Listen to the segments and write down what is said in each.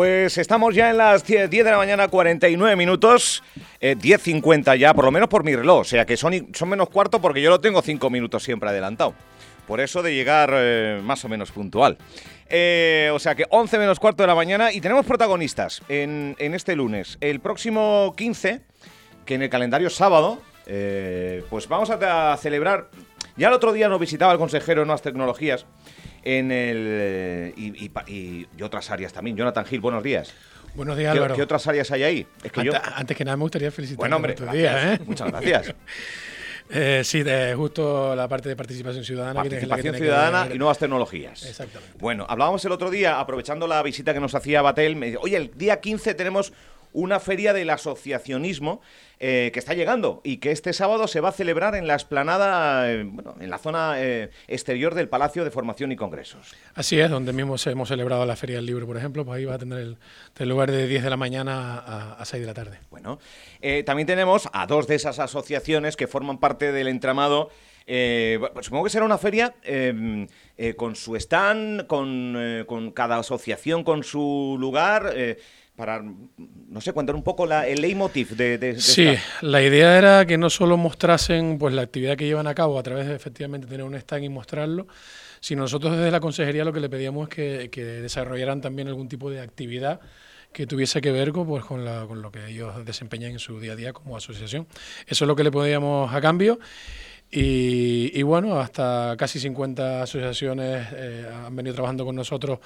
Pues estamos ya en las 10 de la mañana, 49 minutos, eh, 10.50 ya, por lo menos por mi reloj, o sea que son, son menos cuarto porque yo lo tengo 5 minutos siempre adelantado. Por eso de llegar eh, más o menos puntual. Eh, o sea que 11 menos cuarto de la mañana y tenemos protagonistas en, este lunes. El próximo 15, que en el calendario sábado, eh, pues vamos a, a celebrar. Ya el otro día nos visitaba el consejero de Nuevas Tecnologías en el eh, y, y, y- y otras áreas también. Jonathan Gil, buenos días. Buenos días, ¿Qué, Álvaro. qué otras áreas hay ahí? Es que yo. antes, que nada me gustaría felicitar Bueno, hombre, por tu gracias. día, ¿eh? muchas gracias. Eh, sí, de justo la parte de participación ciudadana. Participación que ciudadana y nuevas tecnologías. Exactamente. Bueno, hablábamos el otro día, aprovechando la visita que nos hacía Batel, me dice, oye, el día 15 tenemos una feria del asociacionismo eh, que está llegando y que este sábado se va a celebrar en la esplanada, eh, bueno, en la zona eh, exterior del Palacio de Formación y Congresos. Así es, donde mismo hemos celebrado la Feria del Libro, por ejemplo, pues ahí va a tener el, del lugar de 10 de la mañana a, a 6 de la tarde. Bueno, también tenemos a dos de esas asociaciones que forman parte del entramado. pues supongo que será una feria con su stand, con, con cada asociación con su lugar, para, no sé, contar un poco la- el leitmotiv de, de, de Sí, esta- la idea era que no solo mostrasen pues la actividad que llevan a cabo a través de efectivamente tener un stand y mostrarlo, sino nosotros desde la consejería lo que le pedíamos es que, que desarrollaran también algún tipo de actividad que tuviese que ver con, pues, con, la- con lo que ellos desempeñan en su día a día como asociación. Eso es lo que le pedíamos a cambio. Y, y bueno, hasta casi 50 asociaciones eh, han venido trabajando con nosotros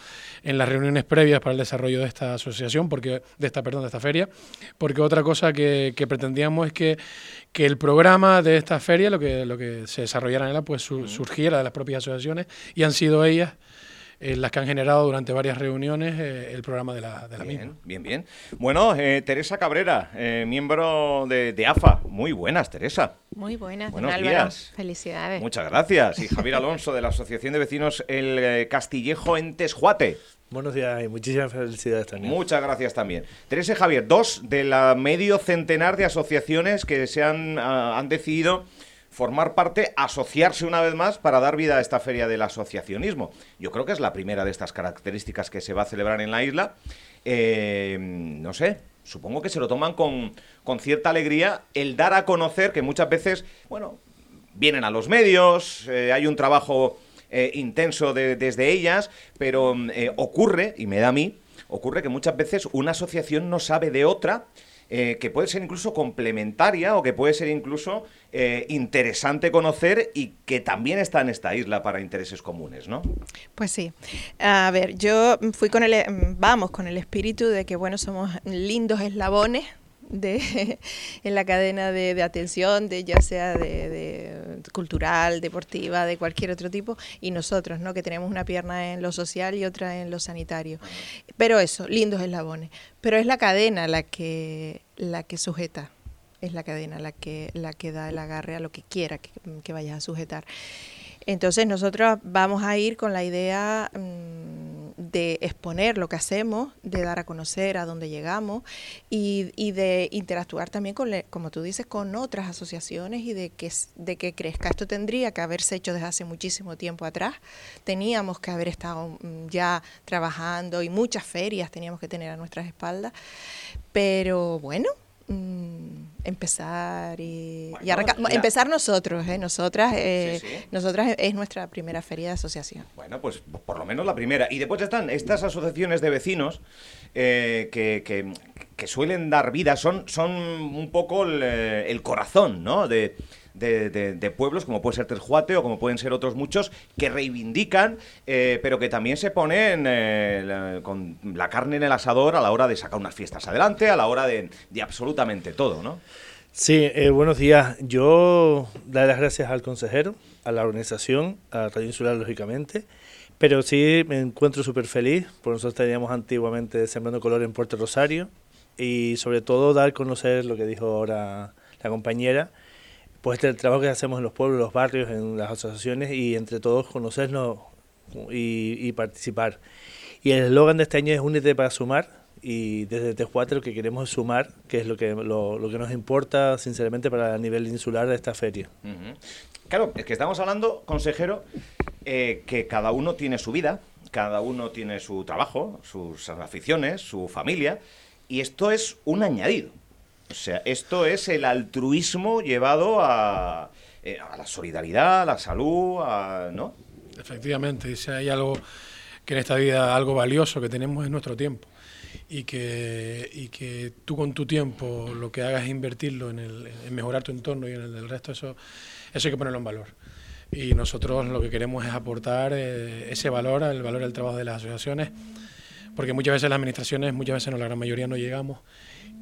en las reuniones previas para el desarrollo de esta asociación, porque de esta, perdón, de esta feria, porque otra cosa que, que pretendíamos es que, que el programa de esta feria, lo que, lo que se desarrollara en ella, pues su- surgiera de las propias asociaciones y han sido ellas eh, las que han generado durante varias reuniones eh, el programa de la, de la misma. Bien, bien, bien. Bueno, eh, Teresa Cabrera, eh, miembro de, de AFA. Muy buenas, Teresa. Muy buenas, don Buenos Álvaro. días. Felicidades. Muchas gracias. Y Javier Alonso, de la Asociación de Vecinos El Castillejo en Tesjuate. Buenos días y muchísimas felicidades también. Muchas gracias también. Teresa y Javier, dos de la medio centenar de asociaciones que se han, ah, han decidido formar parte, asociarse una vez más para dar vida a esta feria del asociacionismo. Yo creo que es la primera de estas características que se va a celebrar en la isla. Eh, no sé, supongo que se lo toman con, con cierta alegría el dar a conocer que muchas veces, bueno, vienen a los medios, eh, hay un trabajo eh, intenso de- desde ellas, pero mm, ocurre, y me da a mí, ocurre que muchas veces una asociación no sabe de otra. Eh, que puede ser incluso complementaria o que puede ser incluso eh, interesante conocer y que también está en esta isla para intereses comunes, ¿no? Pues sí. A ver, yo fui con el, vamos, con el espíritu de que, bueno, somos lindos eslabones de, en la cadena de, de atención, de ya sea de, de cultural, deportiva, de cualquier otro tipo, y nosotros, ¿no? Que tenemos una pierna en lo social y otra en lo sanitario. Pero eso, lindos eslabones. Pero es la cadena la que, la que sujeta. Es la cadena la que, la que da el agarre a lo que quiera que, que vayas a sujetar. Entonces nosotros vamos a ir con la idea mm, de exponer lo que hacemos, de dar a conocer a dónde llegamos y, y de interactuar también, con, como tú dices, con otras asociaciones y de que, de que crezca. Esto tendría que haberse hecho desde hace muchísimo tiempo atrás. Teníamos que haber estado mm, ya trabajando y muchas ferias teníamos que tener a nuestras espaldas. Pero bueno, mm, empezar y, y Bueno, arrancar- ya. empezar nosotros, ¿eh? nosotras, eh, Sí, sí. nosotras es nuestra primera feria de asociación. Bueno, pues por lo menos la primera. Y después están estas asociaciones de vecinos eh, que, que- que suelen dar vida, son, son un poco el, eh, el corazón, ¿no? De, de- de- de pueblos como puede ser Terjuate o como pueden ser otros muchos que reivindican, eh, pero que también se ponen eh, con la carne en el asador a la hora de sacar unas fiestas adelante, a la hora de, de absolutamente todo, ¿no? Sí, eh, buenos días. Yo dar las gracias al consejero, a la organización, a Radio Insular, lógicamente, pero sí me encuentro súper feliz, porque nosotros teníamos antiguamente Sembrando Color en Puerto Rosario, y sobre todo dar a conocer lo que dijo ahora la compañera, pues el trabajo que hacemos en los pueblos, los barrios, en las asociaciones, y entre todos conocernos y, y participar. Y el eslogan de este año es Únete para sumar, y desde T4 lo que queremos es sumar, que es lo que, lo, lo que nos importa sinceramente para el nivel insular de esta feria. Ujú. Claro, es que estamos hablando, consejero, eh, que cada uno tiene su vida, cada uno tiene su trabajo, sus aficiones, su familia, y esto es un añadido. O sea, esto es el altruismo llevado a, eh, a la solidaridad, a la salud, a, ¿no? Efectivamente, dice hay algo que en esta vida algo valioso que tenemos es nuestro tiempo y que, y que tú con tu tiempo lo que hagas es invertirlo en, el, en mejorar tu entorno y en el del resto, eso, eso hay que ponerlo en valor. Y nosotros lo que queremos es aportar eh, ese valor, el valor del trabajo de las asociaciones, porque muchas veces las administraciones, muchas veces no, la gran mayoría no llegamos,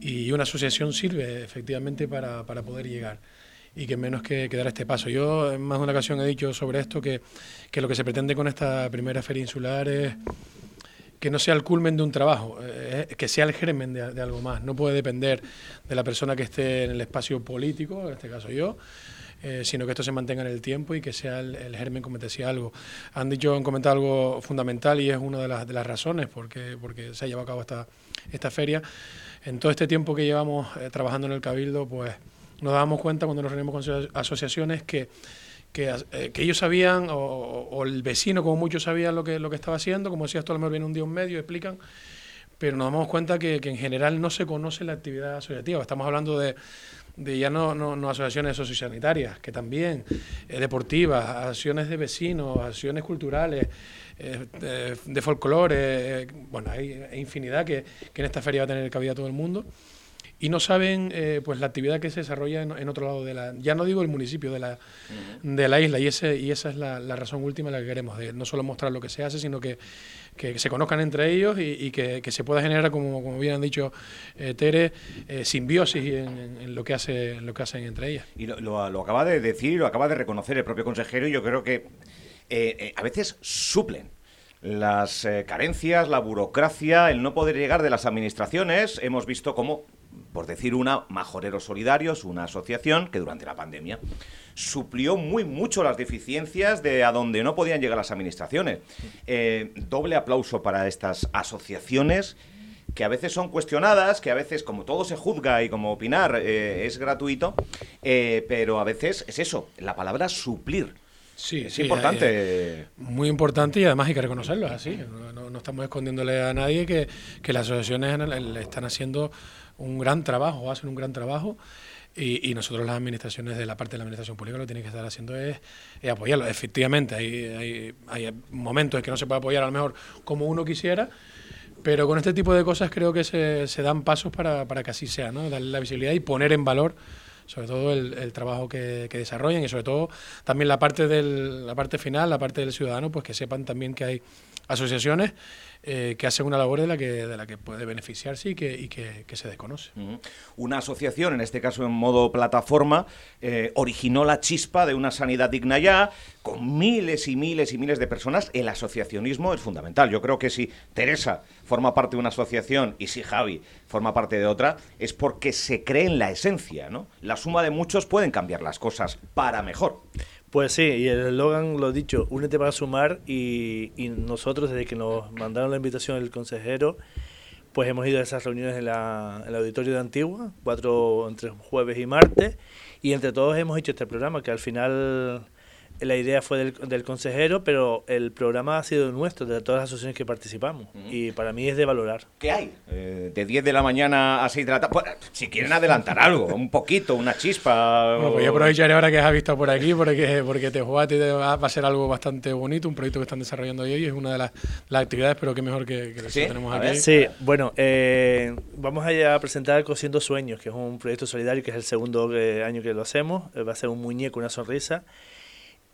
y una asociación sirve efectivamente para, para poder llegar y que menos que, dar este paso. Yo en más de una ocasión he dicho sobre esto que, que lo que se pretende con esta primera feria insular es que no sea el culmen de un trabajo, eh, que sea el germen de, de, algo más. No puede depender de la persona que esté en el espacio político, en este caso yo, eh, sino que esto se mantenga en el tiempo y que sea el, germen, como te decía, algo. Han dicho, han comentado algo fundamental y es una de las, de las razones porque, porque se ha llevado a cabo esta, esta feria. En todo este tiempo que llevamos eh, trabajando en el Cabildo, pues nos dábamos cuenta cuando nos reunimos con asociaciones que que, eh, ellos sabían, o, o, el vecino como muchos sabían lo que, lo que estaba haciendo, como decías tú, a lo mejor viene un día un medio, explican, pero nos damos cuenta que, que, en general no se conoce la actividad asociativa. Estamos hablando de, de ya no, no, no, asociaciones sociosanitarias, que también, eh, deportivas, acciones de vecinos, acciones culturales, eh, de, de folclore, eh, bueno, hay, infinidad que, que, en esta feria va a tener cabida todo el mundo y no saben eh, pues la actividad que se desarrolla en, en, otro lado de la ya no digo el municipio de la, uh -huh. de la isla y ese y esa es la, la, razón última la que queremos de no solo mostrar lo que se hace sino que, que se conozcan entre ellos y, y que, que, se pueda generar como, como bien han dicho eh, Tere eh, simbiosis en, en, lo que hace en lo que hacen entre ellas y lo, lo, lo, acaba de decir lo acaba de reconocer el propio consejero y yo creo que a veces suplen las carencias, la burocracia, el no poder llegar de las administraciones. Hemos visto cómo por decir una, Majoreros Solidarios, una asociación que durante la pandemia suplió muy mucho las deficiencias de a donde no podían llegar las administraciones. Eh, doble aplauso para estas asociaciones que a veces son cuestionadas, que a veces, como todo se juzga y como opinar eh, es gratuito, eh, pero a veces es eso, la palabra suplir. Sí, es sí, importante. Muy importante y además hay que reconocerlo, es así. No, no, no, estamos escondiéndole a nadie que, que las asociaciones le están haciendo un gran trabajo, hacen un gran trabajo. Y, nosotros las administraciones de la parte de la administración pública lo que tienen que estar haciendo es, es apoyarlo. Efectivamente, hay, hay, hay, momentos en que no se puede apoyar a lo mejor como uno quisiera, pero con este tipo de cosas creo que se, dan pasos para, para, que así sea, ¿no? darle la visibilidad y poner en valor sobre todo el, el trabajo que, que, desarrollan y sobre todo también la parte del, la parte final, la parte del ciudadano, pues que sepan también que hay asociaciones eh, que hacen una labor de la que, de la que puede beneficiarse y que, y que, se desconoce. Una asociación, en este caso en modo plataforma, eh, originó la chispa de una sanidad digna ya, con miles y miles y miles de personas. El asociacionismo es fundamental. Yo creo que si Teresa forma parte de una asociación y si Javi forma parte de otra, es porque se cree en la esencia, ¿no? La suma de muchos pueden cambiar las cosas para mejor. Pues sí, y el eslogan, lo dicho, únete para sumar y, y, nosotros desde que nos mandaron la invitación el consejero, pues hemos ido a esas reuniones en, la, en el auditorio de Antigua, cuatro entre jueves y martes, y entre todos hemos hecho este programa que al final la idea fue del, del, consejero, pero el programa ha sido nuestro, de todas las asociaciones que participamos. Uh -huh. Y para mí es de valorar. ¿Qué hay? Eh, de 10 de la mañana a 6 de la tarde. Pues, si quieren adelantar algo, un poquito, una chispa. Bueno, pues yo aprovecharé ahora que has visto por aquí, porque, porque Tejuate va a ser algo bastante bonito, un proyecto que están desarrollando hoy y es una de las, las actividades, pero que mejor que, que ¿Sí? tenemos aquí. Sí, bueno, eh, vamos a presentar Cosiendo Sueños, que es un proyecto solidario, que es el segundo eh, año que lo hacemos. Va a ser un muñeco, una sonrisa.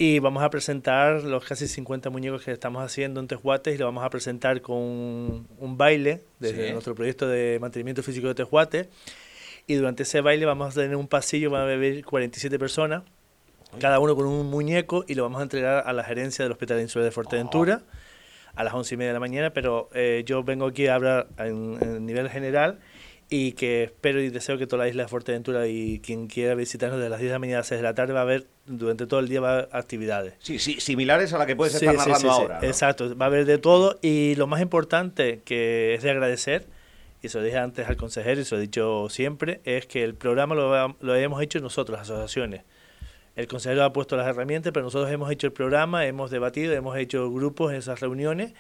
Y vamos a presentar los casi 50 muñecos que estamos haciendo en Tejuates y lo vamos a presentar con un, un baile desde sí. nuestro proyecto de mantenimiento físico de Tejuate. Y durante ese baile vamos a tener un pasillo, van a beber 47 personas, cada uno con un muñeco y lo vamos a entregar a la gerencia del Hospital Insular de Fuerteventura oh. a las 11 y media de la mañana. Pero eh, yo vengo aquí a hablar en, en nivel general y que espero y deseo que toda la isla de Fuerteventura y quien quiera visitarnos de las 10 de la mañana a 6 de la tarde va a ver durante todo el día va a haber actividades. Sí, sí, similares a la que puedes estar sí, narrando sí, ahora. ¿no? Exacto, va a haber de todo y lo más importante que es de agradecer, y se lo dije antes al consejero y se lo he dicho siempre, es que el programa lo, lo hemos hecho nosotros, las asociaciones. El consejero ha puesto las herramientas, pero nosotros hemos hecho el programa, hemos debatido, hemos hecho grupos en esas reuniones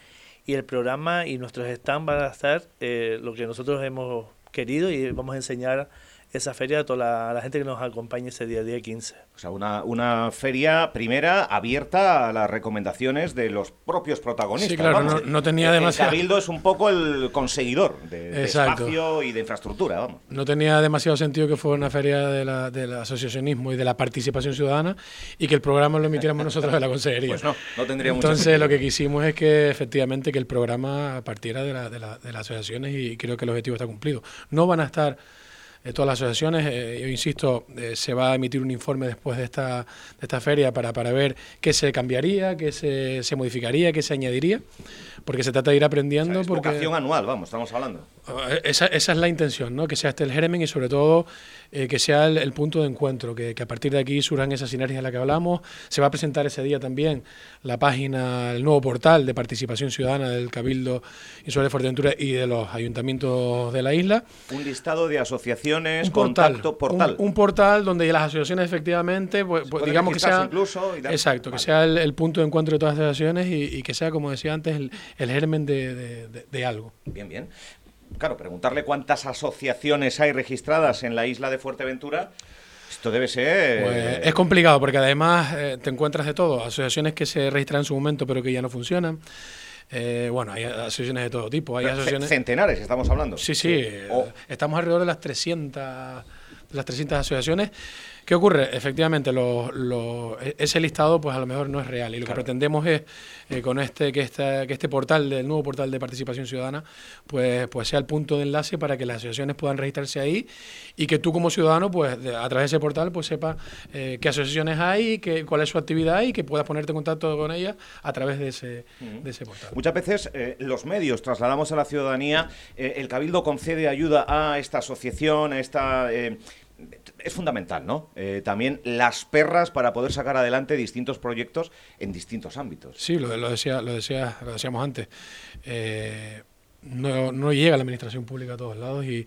y el programa y nuestros stands van a estar eh, lo que nosotros hemos querido y vamos a enseñar esa feria a toda la, gente que nos acompañe ese día, día 15. O sea, una, una feria primera abierta a las recomendaciones de los propios protagonistas. Sí, claro, no, tenía demasiado... El Cabildo es un poco el conseguidor de, espacio y de infraestructura, vamos. No tenía demasiado sentido que fuera una feria de la, del asociacionismo y de la participación ciudadana y que el programa lo emitiéramos nosotros de la consejería. Pues no, no tendría mucho Entonces, lo que quisimos es que efectivamente que el programa partiera de, la, de, la, de las asociaciones y creo que el objetivo está cumplido. No van a estar todas las asociaciones. Eh, yo insisto, eh, se va a emitir un informe después de esta, de esta feria para, para ver qué se cambiaría, qué se, se modificaría, qué se añadiría, porque se trata de ir aprendiendo. O sea, es porque, anual, vamos, estamos hablando. Eh, esa, esa, es la intención, ¿no? que sea este el germen y sobre todo que sea el, punto de encuentro, que, que, a partir de aquí surjan esas sinergias de las que hablamos. Se va a presentar ese día también la página, el nuevo portal de participación ciudadana del Cabildo Insular de Fuerteventura y de los ayuntamientos de la isla. Un listado de asociaciones, un contacto, portal. Un, portal donde las asociaciones efectivamente, pues, pues digamos que sea... Incluso Exacto, que sea el, punto de encuentro de todas las asociaciones y, que sea, como decía antes, el, germen de, de algo. Bien, bien. Claro, preguntarle cuántas asociaciones hay registradas en la isla de Fuerteventura esto debe ser... Pues es complicado porque además eh, te encuentras de todo, asociaciones que se registran en su momento pero que ya no funcionan. Eh, bueno, hay asociaciones de todo tipo. Hay asociaciones... Centenares, estamos hablando. Sí, sí. Estamos alrededor de las 300, de las 300 asociaciones. ¿Qué ocurre? Efectivamente, e-, ese listado pues a lo mejor no es real y lo que pretendemos es eh, con este que, este que este portal, del nuevo portal de participación ciudadana, pues, pues sea el punto de enlace para que las asociaciones puedan registrarse ahí y que tú como ciudadano pues a través de ese portal pues sepas eh, qué asociaciones hay, qué, cuál es su actividad y que puedas ponerte en contacto con ellas a través de ese, de ese portal. Muchas veces eh, los medios trasladamos a la ciudadanía, el Cabildo concede ayuda a esta asociación, a esta es fundamental, ¿no? Eh, también las perras para poder sacar adelante distintos proyectos en distintos ámbitos. Sí, lo, decía, lo, decía, lo decíamos antes. Eh, no, no, llega la administración pública a todos lados y,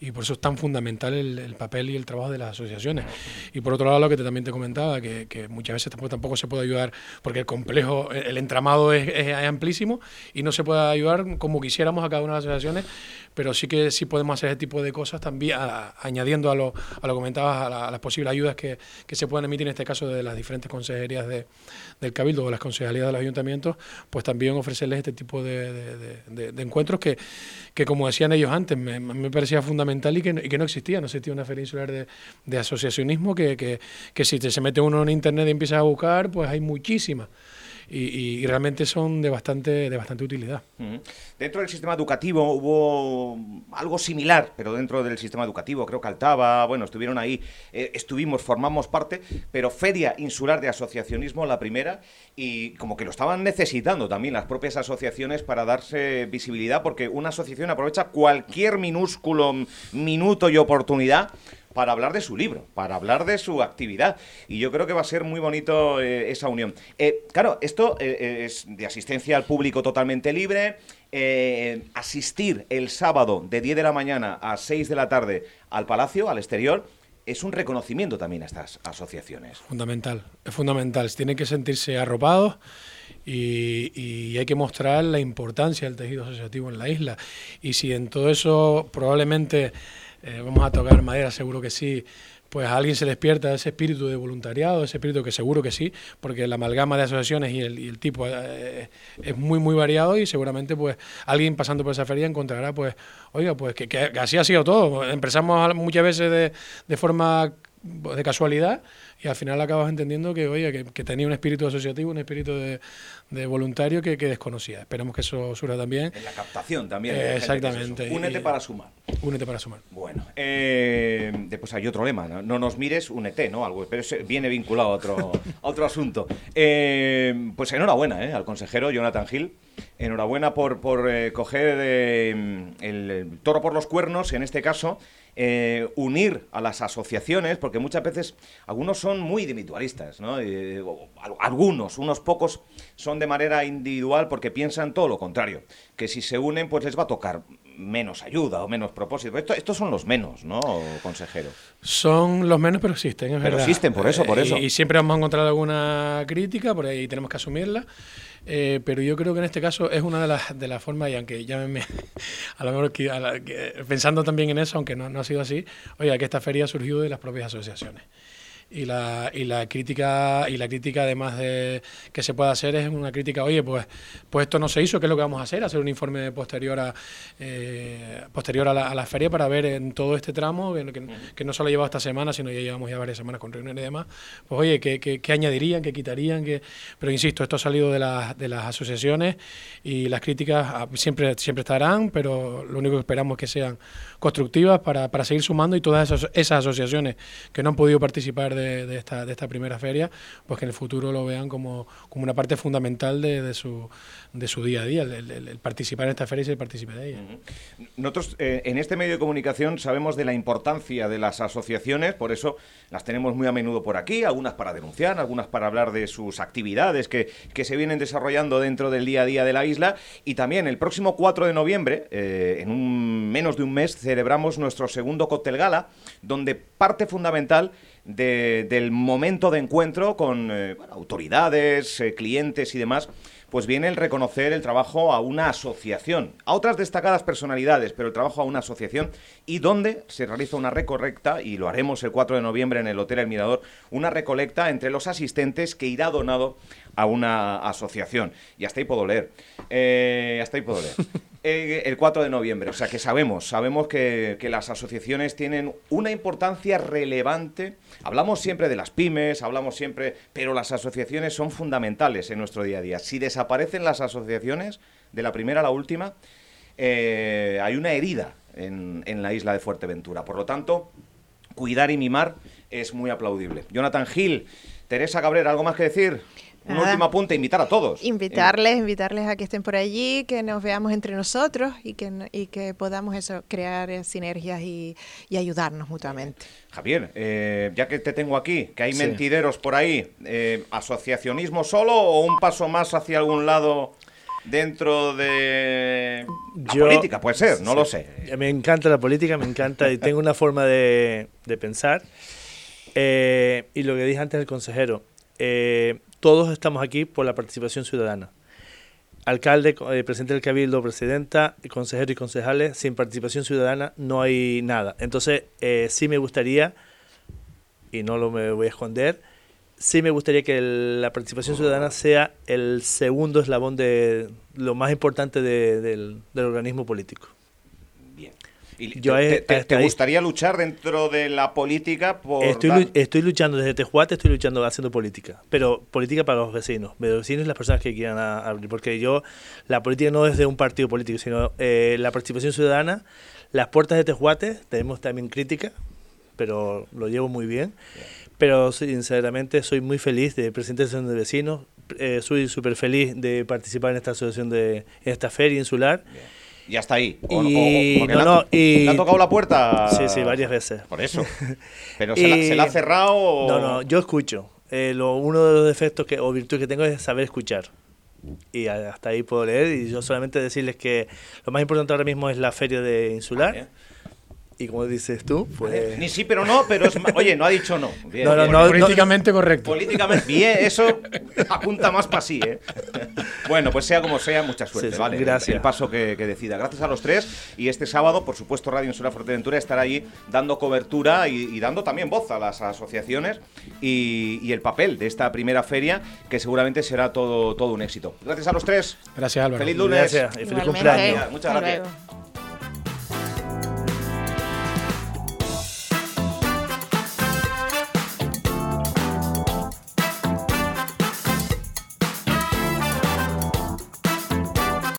y por eso es tan fundamental el, papel y el trabajo de las asociaciones. Y por otro lado, lo que te, también te comentaba, que, que muchas veces tampoco, tampoco, se puede ayudar porque el complejo, el entramado es, amplísimo y no se puede ayudar como quisiéramos a cada una de las asociaciones, pero sí que sí podemos hacer ese tipo de cosas también, añadiendo a lo, a lo comentabas, a, las posibles ayudas que, que, se puedan emitir en este caso de las diferentes consejerías de, del Cabildo o las consejerías de los ayuntamientos, pues también ofrecerles este tipo de encuentros que, que, como decían ellos antes, me, me parecía fundamental y que, y que, no existía. No existía una feria insular de, de asociacionismo que, que, que, si se mete uno en internet y empieza a buscar, pues hay muchísimas y, realmente son de bastante, de bastante utilidad. Dentro del sistema educativo hubo algo similar, pero dentro del sistema educativo, creo que Altaba, bueno, estuvieron ahí, eh, estuvimos, formamos parte, pero Feria Insular de Asociacionismo, la primera, y como que lo estaban necesitando también las propias asociaciones para darse visibilidad, porque una asociación aprovecha cualquier minúsculo minuto y oportunidad para hablar de su libro, para hablar de su actividad. Y yo creo que va a ser muy bonito eh, esa unión. Eh, claro, esto eh, es de asistencia al público totalmente libre. asistir el sábado de 10 de la mañana a 6 de la tarde al Palacio, al exterior, es un reconocimiento también a estas asociaciones. Fundamental, es fundamental. Tienen que sentirse arropados. Y, y, hay que mostrar la importancia del tejido asociativo en la isla. Y si en todo eso probablemente eh, vamos a tocar madera, seguro que sí, pues a alguien se despierta ese espíritu de voluntariado, ese espíritu que seguro que sí, porque la amalgama de asociaciones y el, tipo eh, es muy, muy variado y seguramente pues alguien pasando por esa feria encontrará pues, oiga, pues que, así ha sido todo. Empezamos muchas veces de, de forma de casualidad y al final acabas entendiendo que, oye, que, tenía un espíritu asociativo, un espíritu de, voluntario que, desconocía. Esperemos que eso surja también. En la captación también. exactamente. Únete para sumar. Únete para sumar. Bueno, eh, después hay otro lema, ¿no? nos mires, únete, ¿no? Algo, pero viene vinculado a otro, otro asunto. Eh, pues enhorabuena ¿eh? al consejero Jonathan Gil. Enhorabuena por, por eh, coger el toro por los cuernos, en este caso, unir a las asociaciones, porque muchas veces algunos son muy individualistas, ¿no? Algunos, unos pocos son de manera individual porque piensan todo lo contrario, que si se unen pues les va a tocar menos ayuda o menos propósito. Esto, estos son los menos, ¿no, consejero? Son los menos, pero existen, es pero existen, por eso, por eso. Y, y, siempre vamos a encontrar alguna crítica, por ahí tenemos que asumirla. Eh, pero yo creo que en este caso es una de las, de las formas, y aunque llámenme, a lo mejor pensando también en eso, aunque no, no ha sido así, oiga, que esta feria surgió de las propias asociaciones y la, y la crítica y la crítica además de que se pueda hacer es una crítica oye pues pues esto no se hizo qué es lo que vamos a hacer hacer un informe posterior a eh, posterior a la, feria para ver en todo este tramo que, que, no solo llevado esta semana sino ya llevamos ya varias semanas con reuniones y demás. Pues oye qué, qué, añadirían qué quitarían qué pero insisto esto ha salido de las de las asociaciones y las críticas ah, siempre siempre estarán pero lo único que esperamos es que sean constructivas para, para seguir sumando y todas esas, esas asociaciones que no han podido participar de de, esta, de esta primera feria, pues que en el futuro lo vean como, como una parte fundamental de, su, de su día a día, el, participar en esta feria y el participe de ella. Nosotros eh, en este medio de comunicación sabemos de la importancia de las asociaciones, por eso las tenemos muy a menudo por aquí, algunas para denunciar, algunas para hablar de sus actividades que, que se vienen desarrollando dentro del día a día de la isla y también el próximo 4 de noviembre, eh, en un, menos de un mes, celebramos nuestro segundo cóctel gala, donde parte fundamental del momento de encuentro con eh, autoridades, eh, clientes y demás, pues viene el reconocer el trabajo a una asociación, a otras destacadas personalidades, pero el trabajo a una asociación y donde se realiza una recolecta, y lo haremos el 4 de noviembre en el Hotel El Mirador, una recolecta entre los asistentes que irá donado a una asociación. Y hasta ahí puedo leer. Eh, hasta ahí puedo leer. Eh, el 4 de noviembre. O sea que sabemos, sabemos que, las asociaciones tienen una importancia relevante. Hablamos siempre de las pymes, hablamos siempre, pero las asociaciones son fundamentales en nuestro día a día. Si desaparecen las asociaciones, de la primera a la última, eh, hay una herida en, en la isla de Fuerteventura. Por lo tanto, cuidar y mimar es muy aplaudible. Jonathan Gil, Teresa Cabrera, ¿algo más que decir? Un último apunte, invitar a todos. Invitarles, invitarles a que estén por allí, que nos veamos entre nosotros y que, y que podamos eso, crear eh, sinergias y, ayudarnos mutuamente. Javier, eh, ya que te tengo aquí, que hay mentideros por ahí, eh, ¿asociacionismo solo o un paso más hacia algún lado dentro de la política? Puede ser, no lo sé. Me encanta la política, me encanta y tengo una forma de, pensar. y lo que dije antes del consejero, todos estamos aquí por la participación ciudadana. Alcalde, eh, presidente del Cabildo, presidenta, consejero y concejales, sin participación ciudadana no hay nada. Entonces, eh, sí me gustaría, y no lo me voy a esconder, sí me gustaría que la participación ciudadana sea el segundo eslabón de lo más importante del organismo político. ¿Te, gustaría luchar dentro de la política por estoy, estoy luchando desde Tejuate, estoy luchando haciendo política, pero política para los vecinos, los vecinos y las personas que quieran abrir, porque yo, la política no es de un partido político, sino eh, la participación ciudadana, las puertas de Tejuate, tenemos también crítica, pero lo llevo muy bien. Pero sinceramente soy muy feliz de presidente de vecinos, eh, soy súper feliz de participar en esta asociación de en esta feria insular y hasta ahí. y, no, no, y... ha tocado la puerta? Sí, sí, varias veces. Por eso. Pero se, la, ha cerrado. No, no, yo escucho. Eh, lo, uno de los defectos que, o virtudes que tengo es saber escuchar. Y hasta ahí puedo leer. Y yo solamente decirles que lo más importante ahora mismo es la feria de Insular. Y como dices tú, pues... Ni sí, pero no, pero es... Oye, no ha dicho no. no, no, no, políticamente correcto. Políticamente, bien, eso apunta más para sí, ¿eh? Bueno, pues sea como sea, mucha suerte, ¿vale? Gracias. El, paso que, decida. Gracias a los tres. Y este sábado, por supuesto, Radio Insula Fuerteventura estará allí dando cobertura y, dando también voz a las asociaciones y, el papel de esta primera feria, que seguramente será todo, todo un éxito. Gracias a los tres. Gracias, Álvaro. Feliz lunes. Gracias y feliz cumpleaños. Muchas gracias.